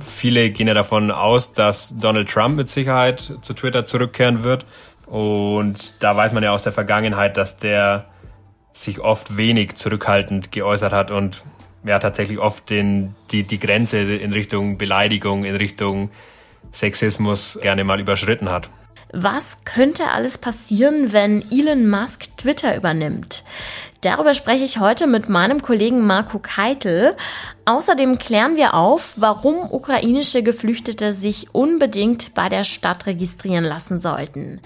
Viele gehen ja davon aus, dass Donald Trump mit Sicherheit zu Twitter zurückkehren wird. Und da weiß man ja aus der Vergangenheit, dass der sich oft wenig zurückhaltend geäußert hat und ja tatsächlich oft den, die, die Grenze in Richtung Beleidigung, in Richtung Sexismus gerne mal überschritten hat. Was könnte alles passieren, wenn Elon Musk Twitter übernimmt? Darüber spreche ich heute mit meinem Kollegen Marco Keitel. Außerdem klären wir auf, warum ukrainische Geflüchtete sich unbedingt bei der Stadt registrieren lassen sollten.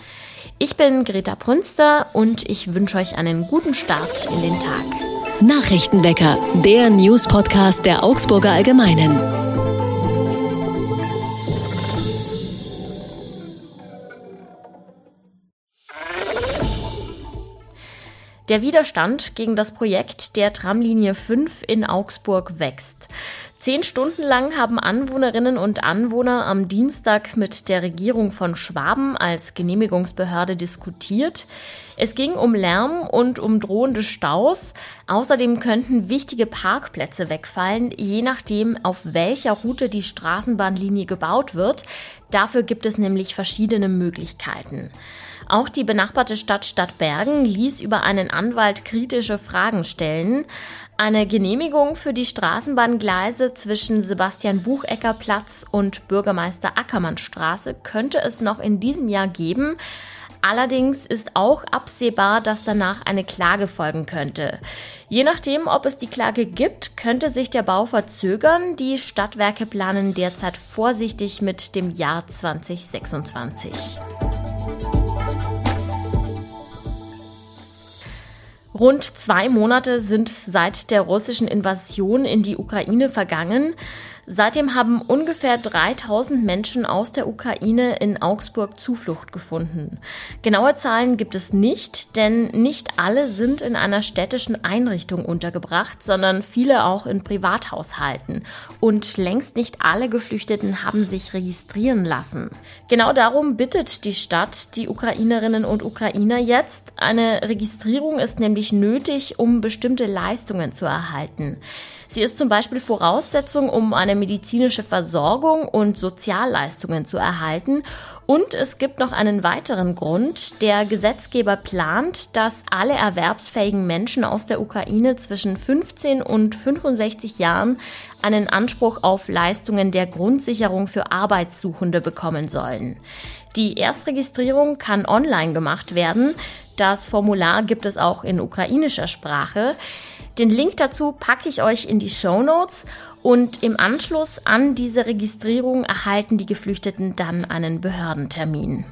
Ich bin Greta Prünster und ich wünsche euch einen guten Start in den Tag. Nachrichtenwecker, der News-Podcast der Augsburger Allgemeinen. Der Widerstand gegen das Projekt der Tramlinie 5 in Augsburg wächst. Zehn Stunden lang haben Anwohnerinnen und Anwohner am Dienstag mit der Regierung von Schwaben als Genehmigungsbehörde diskutiert. Es ging um Lärm und um drohende Staus. Außerdem könnten wichtige Parkplätze wegfallen, je nachdem, auf welcher Route die Straßenbahnlinie gebaut wird. Dafür gibt es nämlich verschiedene Möglichkeiten. Auch die benachbarte Stadt Stadtbergen ließ über einen Anwalt kritische Fragen stellen. Eine Genehmigung für die Straßenbahngleise zwischen Sebastian Buchecker Platz und Bürgermeister Ackermann Straße könnte es noch in diesem Jahr geben. Allerdings ist auch absehbar, dass danach eine Klage folgen könnte. Je nachdem, ob es die Klage gibt, könnte sich der Bau verzögern. Die Stadtwerke planen derzeit vorsichtig mit dem Jahr 2026. Rund zwei Monate sind seit der russischen Invasion in die Ukraine vergangen. Seitdem haben ungefähr 3000 Menschen aus der Ukraine in Augsburg Zuflucht gefunden. Genaue Zahlen gibt es nicht, denn nicht alle sind in einer städtischen Einrichtung untergebracht, sondern viele auch in Privathaushalten. Und längst nicht alle Geflüchteten haben sich registrieren lassen. Genau darum bittet die Stadt die Ukrainerinnen und Ukrainer jetzt. Eine Registrierung ist nämlich nötig, um bestimmte Leistungen zu erhalten. Sie ist zum Beispiel Voraussetzung, um eine medizinische Versorgung und Sozialleistungen zu erhalten. Und es gibt noch einen weiteren Grund. Der Gesetzgeber plant, dass alle erwerbsfähigen Menschen aus der Ukraine zwischen 15 und 65 Jahren einen Anspruch auf Leistungen der Grundsicherung für Arbeitssuchende bekommen sollen. Die Erstregistrierung kann online gemacht werden. Das Formular gibt es auch in ukrainischer Sprache. Den Link dazu packe ich euch in die Show Notes und im Anschluss an diese Registrierung erhalten die Geflüchteten dann einen Behördentermin.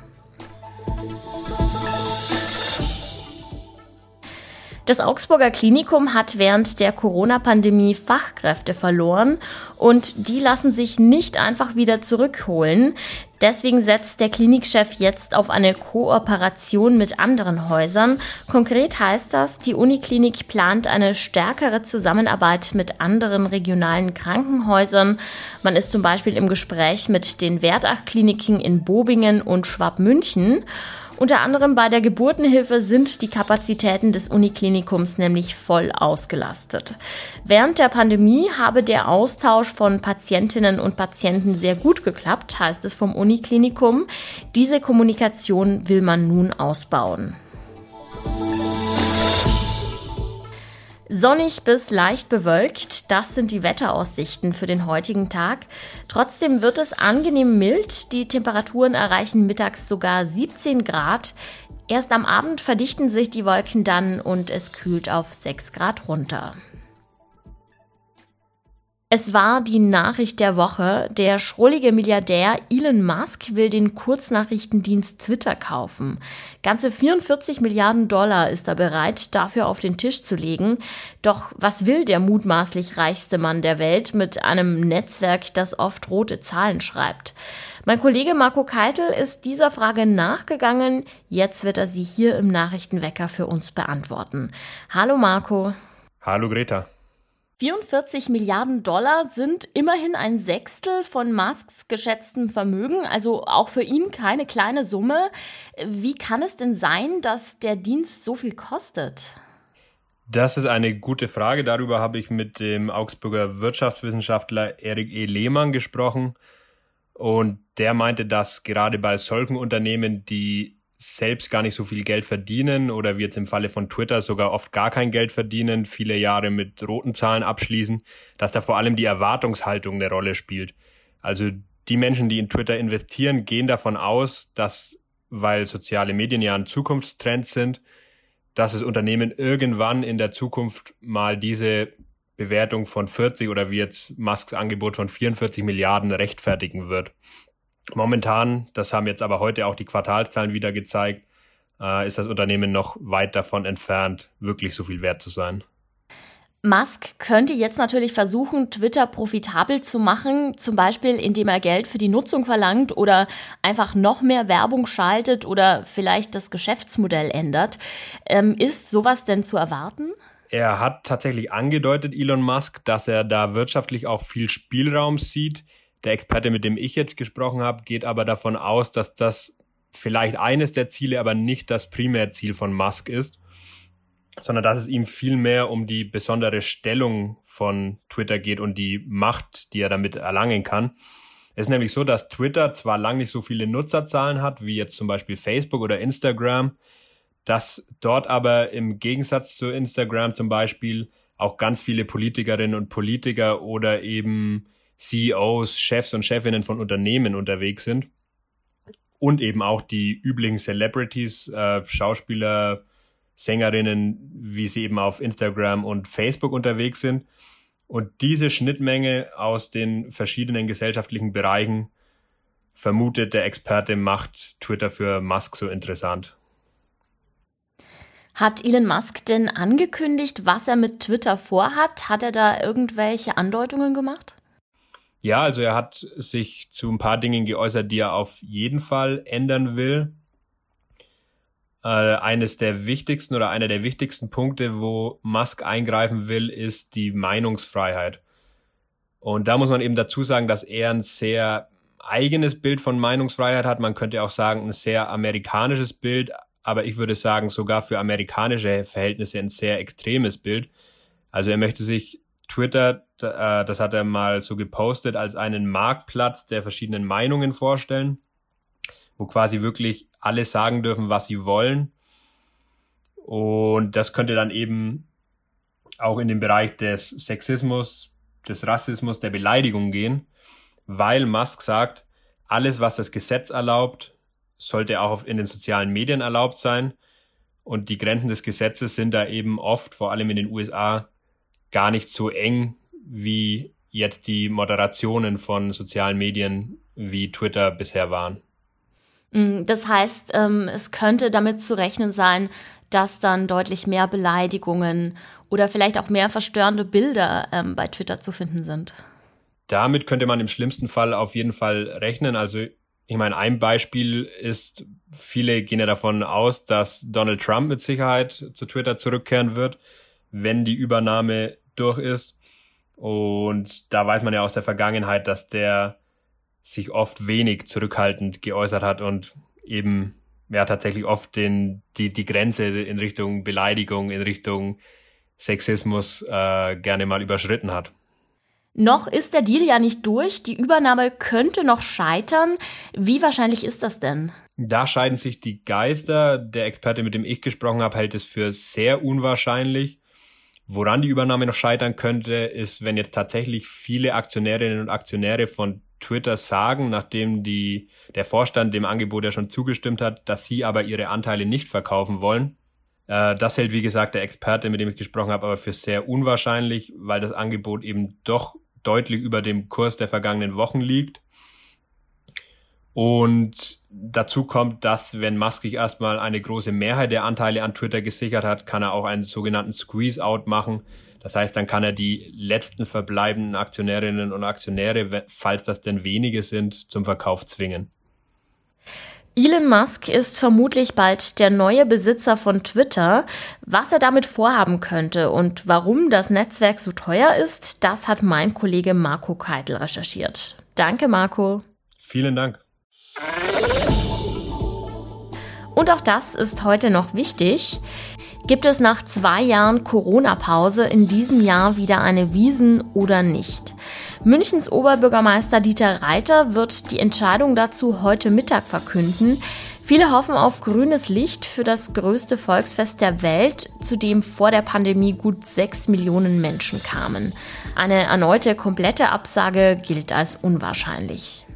Das Augsburger Klinikum hat während der Corona-Pandemie Fachkräfte verloren und die lassen sich nicht einfach wieder zurückholen. Deswegen setzt der Klinikchef jetzt auf eine Kooperation mit anderen Häusern. Konkret heißt das, die Uniklinik plant eine stärkere Zusammenarbeit mit anderen regionalen Krankenhäusern. Man ist zum Beispiel im Gespräch mit den Wertach-Kliniken in Bobingen und Schwabmünchen. Unter anderem bei der Geburtenhilfe sind die Kapazitäten des Uniklinikums nämlich voll ausgelastet. Während der Pandemie habe der Austausch von Patientinnen und Patienten sehr gut geklappt, heißt es vom Uniklinikum. Diese Kommunikation will man nun ausbauen. Sonnig bis leicht bewölkt, das sind die Wetteraussichten für den heutigen Tag. Trotzdem wird es angenehm mild. Die Temperaturen erreichen mittags sogar 17 Grad. Erst am Abend verdichten sich die Wolken dann und es kühlt auf 6 Grad runter. Es war die Nachricht der Woche. Der schrullige Milliardär Elon Musk will den Kurznachrichtendienst Twitter kaufen. Ganze 44 Milliarden Dollar ist er bereit, dafür auf den Tisch zu legen. Doch was will der mutmaßlich reichste Mann der Welt mit einem Netzwerk, das oft rote Zahlen schreibt? Mein Kollege Marco Keitel ist dieser Frage nachgegangen. Jetzt wird er sie hier im Nachrichtenwecker für uns beantworten. Hallo Marco. Hallo Greta. 44 Milliarden Dollar sind immerhin ein Sechstel von Musks geschätztem Vermögen, also auch für ihn keine kleine Summe. Wie kann es denn sein, dass der Dienst so viel kostet? Das ist eine gute Frage. Darüber habe ich mit dem Augsburger Wirtschaftswissenschaftler Erik E. Lehmann gesprochen. Und der meinte, dass gerade bei solchen Unternehmen, die selbst gar nicht so viel Geld verdienen oder wie jetzt im Falle von Twitter sogar oft gar kein Geld verdienen, viele Jahre mit roten Zahlen abschließen, dass da vor allem die Erwartungshaltung eine Rolle spielt. Also die Menschen, die in Twitter investieren, gehen davon aus, dass, weil soziale Medien ja ein Zukunftstrend sind, dass das Unternehmen irgendwann in der Zukunft mal diese Bewertung von 40 oder wie jetzt Musks Angebot von 44 Milliarden rechtfertigen wird. Momentan, das haben jetzt aber heute auch die Quartalszahlen wieder gezeigt, äh, ist das Unternehmen noch weit davon entfernt, wirklich so viel wert zu sein. Musk könnte jetzt natürlich versuchen, Twitter profitabel zu machen, zum Beispiel indem er Geld für die Nutzung verlangt oder einfach noch mehr Werbung schaltet oder vielleicht das Geschäftsmodell ändert. Ähm, ist sowas denn zu erwarten? Er hat tatsächlich angedeutet, Elon Musk, dass er da wirtschaftlich auch viel Spielraum sieht. Der Experte, mit dem ich jetzt gesprochen habe, geht aber davon aus, dass das vielleicht eines der Ziele, aber nicht das Primärziel von Musk ist sondern dass es ihm viel mehr um die besondere Stellung von Twitter geht und die Macht, die er damit erlangen kann. Es ist nämlich so, dass Twitter zwar lang nicht so viele Nutzerzahlen hat, wie jetzt zum Beispiel Facebook oder Instagram, dass dort aber im Gegensatz zu Instagram zum Beispiel auch ganz viele Politikerinnen und Politiker oder eben CEOs, Chefs und Chefinnen von Unternehmen unterwegs sind. Und eben auch die üblichen Celebrities, äh, Schauspieler, Sängerinnen, wie sie eben auf Instagram und Facebook unterwegs sind. Und diese Schnittmenge aus den verschiedenen gesellschaftlichen Bereichen vermutet der Experte macht Twitter für Musk so interessant. Hat Elon Musk denn angekündigt, was er mit Twitter vorhat? Hat er da irgendwelche Andeutungen gemacht? Ja, also er hat sich zu ein paar Dingen geäußert, die er auf jeden Fall ändern will äh, eines der wichtigsten oder einer der wichtigsten Punkte, wo Musk eingreifen will, ist die Meinungsfreiheit. Und da muss man eben dazu sagen, dass er ein sehr eigenes Bild von Meinungsfreiheit hat. Man könnte auch sagen, ein sehr amerikanisches Bild, aber ich würde sagen, sogar für amerikanische Verhältnisse ein sehr extremes Bild. Also er möchte sich Twitter, äh, das hat er mal so gepostet, als einen Marktplatz der verschiedenen Meinungen vorstellen wo quasi wirklich alle sagen dürfen, was sie wollen. Und das könnte dann eben auch in den Bereich des Sexismus, des Rassismus, der Beleidigung gehen, weil Musk sagt, alles, was das Gesetz erlaubt, sollte auch in den sozialen Medien erlaubt sein. Und die Grenzen des Gesetzes sind da eben oft, vor allem in den USA, gar nicht so eng wie jetzt die Moderationen von sozialen Medien wie Twitter bisher waren. Mm, das heißt, ähm, es könnte damit zu rechnen sein, dass dann deutlich mehr Beleidigungen oder vielleicht auch mehr verstörende Bilder ähm, bei Twitter zu finden sind. Damit könnte man im schlimmsten Fall auf jeden Fall rechnen. Also ich meine, ein Beispiel ist, viele gehen ja davon aus, dass Donald Trump mit Sicherheit zu Twitter zurückkehren wird, wenn die Übernahme durch ist. Und da weiß man ja aus der Vergangenheit, dass der sich oft wenig zurückhaltend geäußert hat und eben ja tatsächlich oft den, die, die Grenze in Richtung Beleidigung, in Richtung Sexismus äh, gerne mal überschritten hat. Noch ist der Deal ja nicht durch. Die Übernahme könnte noch scheitern. Wie wahrscheinlich ist das denn? Da scheiden sich die Geister. Der Experte, mit dem ich gesprochen habe, hält es für sehr unwahrscheinlich. Woran die Übernahme noch scheitern könnte, ist, wenn jetzt tatsächlich viele Aktionärinnen und Aktionäre von Twitter sagen, nachdem die, der Vorstand dem Angebot ja schon zugestimmt hat, dass sie aber ihre Anteile nicht verkaufen wollen. Äh, das hält, wie gesagt, der Experte, mit dem ich gesprochen habe, aber für sehr unwahrscheinlich, weil das Angebot eben doch deutlich über dem Kurs der vergangenen Wochen liegt. Und dazu kommt, dass wenn Musk sich erstmal eine große Mehrheit der Anteile an Twitter gesichert hat, kann er auch einen sogenannten Squeeze-Out machen. Das heißt, dann kann er die letzten verbleibenden Aktionärinnen und Aktionäre, falls das denn wenige sind, zum Verkauf zwingen. Elon Musk ist vermutlich bald der neue Besitzer von Twitter. Was er damit vorhaben könnte und warum das Netzwerk so teuer ist, das hat mein Kollege Marco Keitel recherchiert. Danke, Marco. Vielen Dank. Und auch das ist heute noch wichtig. Gibt es nach zwei Jahren Corona-Pause in diesem Jahr wieder eine Wiesen oder nicht? Münchens Oberbürgermeister Dieter Reiter wird die Entscheidung dazu heute Mittag verkünden. Viele hoffen auf grünes Licht für das größte Volksfest der Welt, zu dem vor der Pandemie gut sechs Millionen Menschen kamen. Eine erneute komplette Absage gilt als unwahrscheinlich.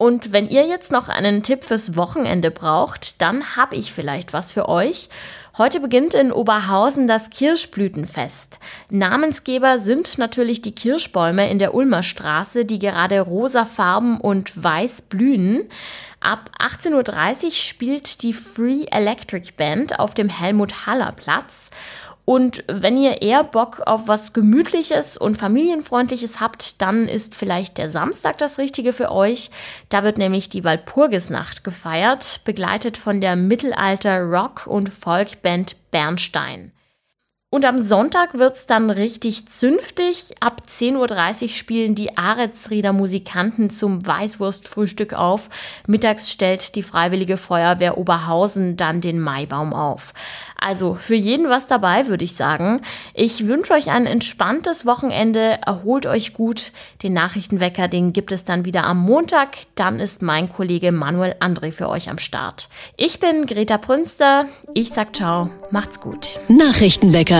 Und wenn ihr jetzt noch einen Tipp fürs Wochenende braucht, dann habe ich vielleicht was für euch. Heute beginnt in Oberhausen das Kirschblütenfest. Namensgeber sind natürlich die Kirschbäume in der Ulmer Straße, die gerade rosa farben und weiß blühen. Ab 18.30 Uhr spielt die Free Electric Band auf dem Helmut Haller Platz. Und wenn ihr eher Bock auf was Gemütliches und Familienfreundliches habt, dann ist vielleicht der Samstag das Richtige für euch. Da wird nämlich die Walpurgisnacht gefeiert, begleitet von der Mittelalter-Rock- und Folkband Bernstein. Und am Sonntag wird's dann richtig zünftig. Ab 10.30 Uhr spielen die Aretsrieder Musikanten zum Weißwurstfrühstück auf. Mittags stellt die Freiwillige Feuerwehr Oberhausen dann den Maibaum auf. Also für jeden was dabei, würde ich sagen. Ich wünsche euch ein entspanntes Wochenende. Erholt euch gut. Den Nachrichtenwecker, den gibt es dann wieder am Montag. Dann ist mein Kollege Manuel André für euch am Start. Ich bin Greta Prünster. Ich sag ciao. Macht's gut. Nachrichtenwecker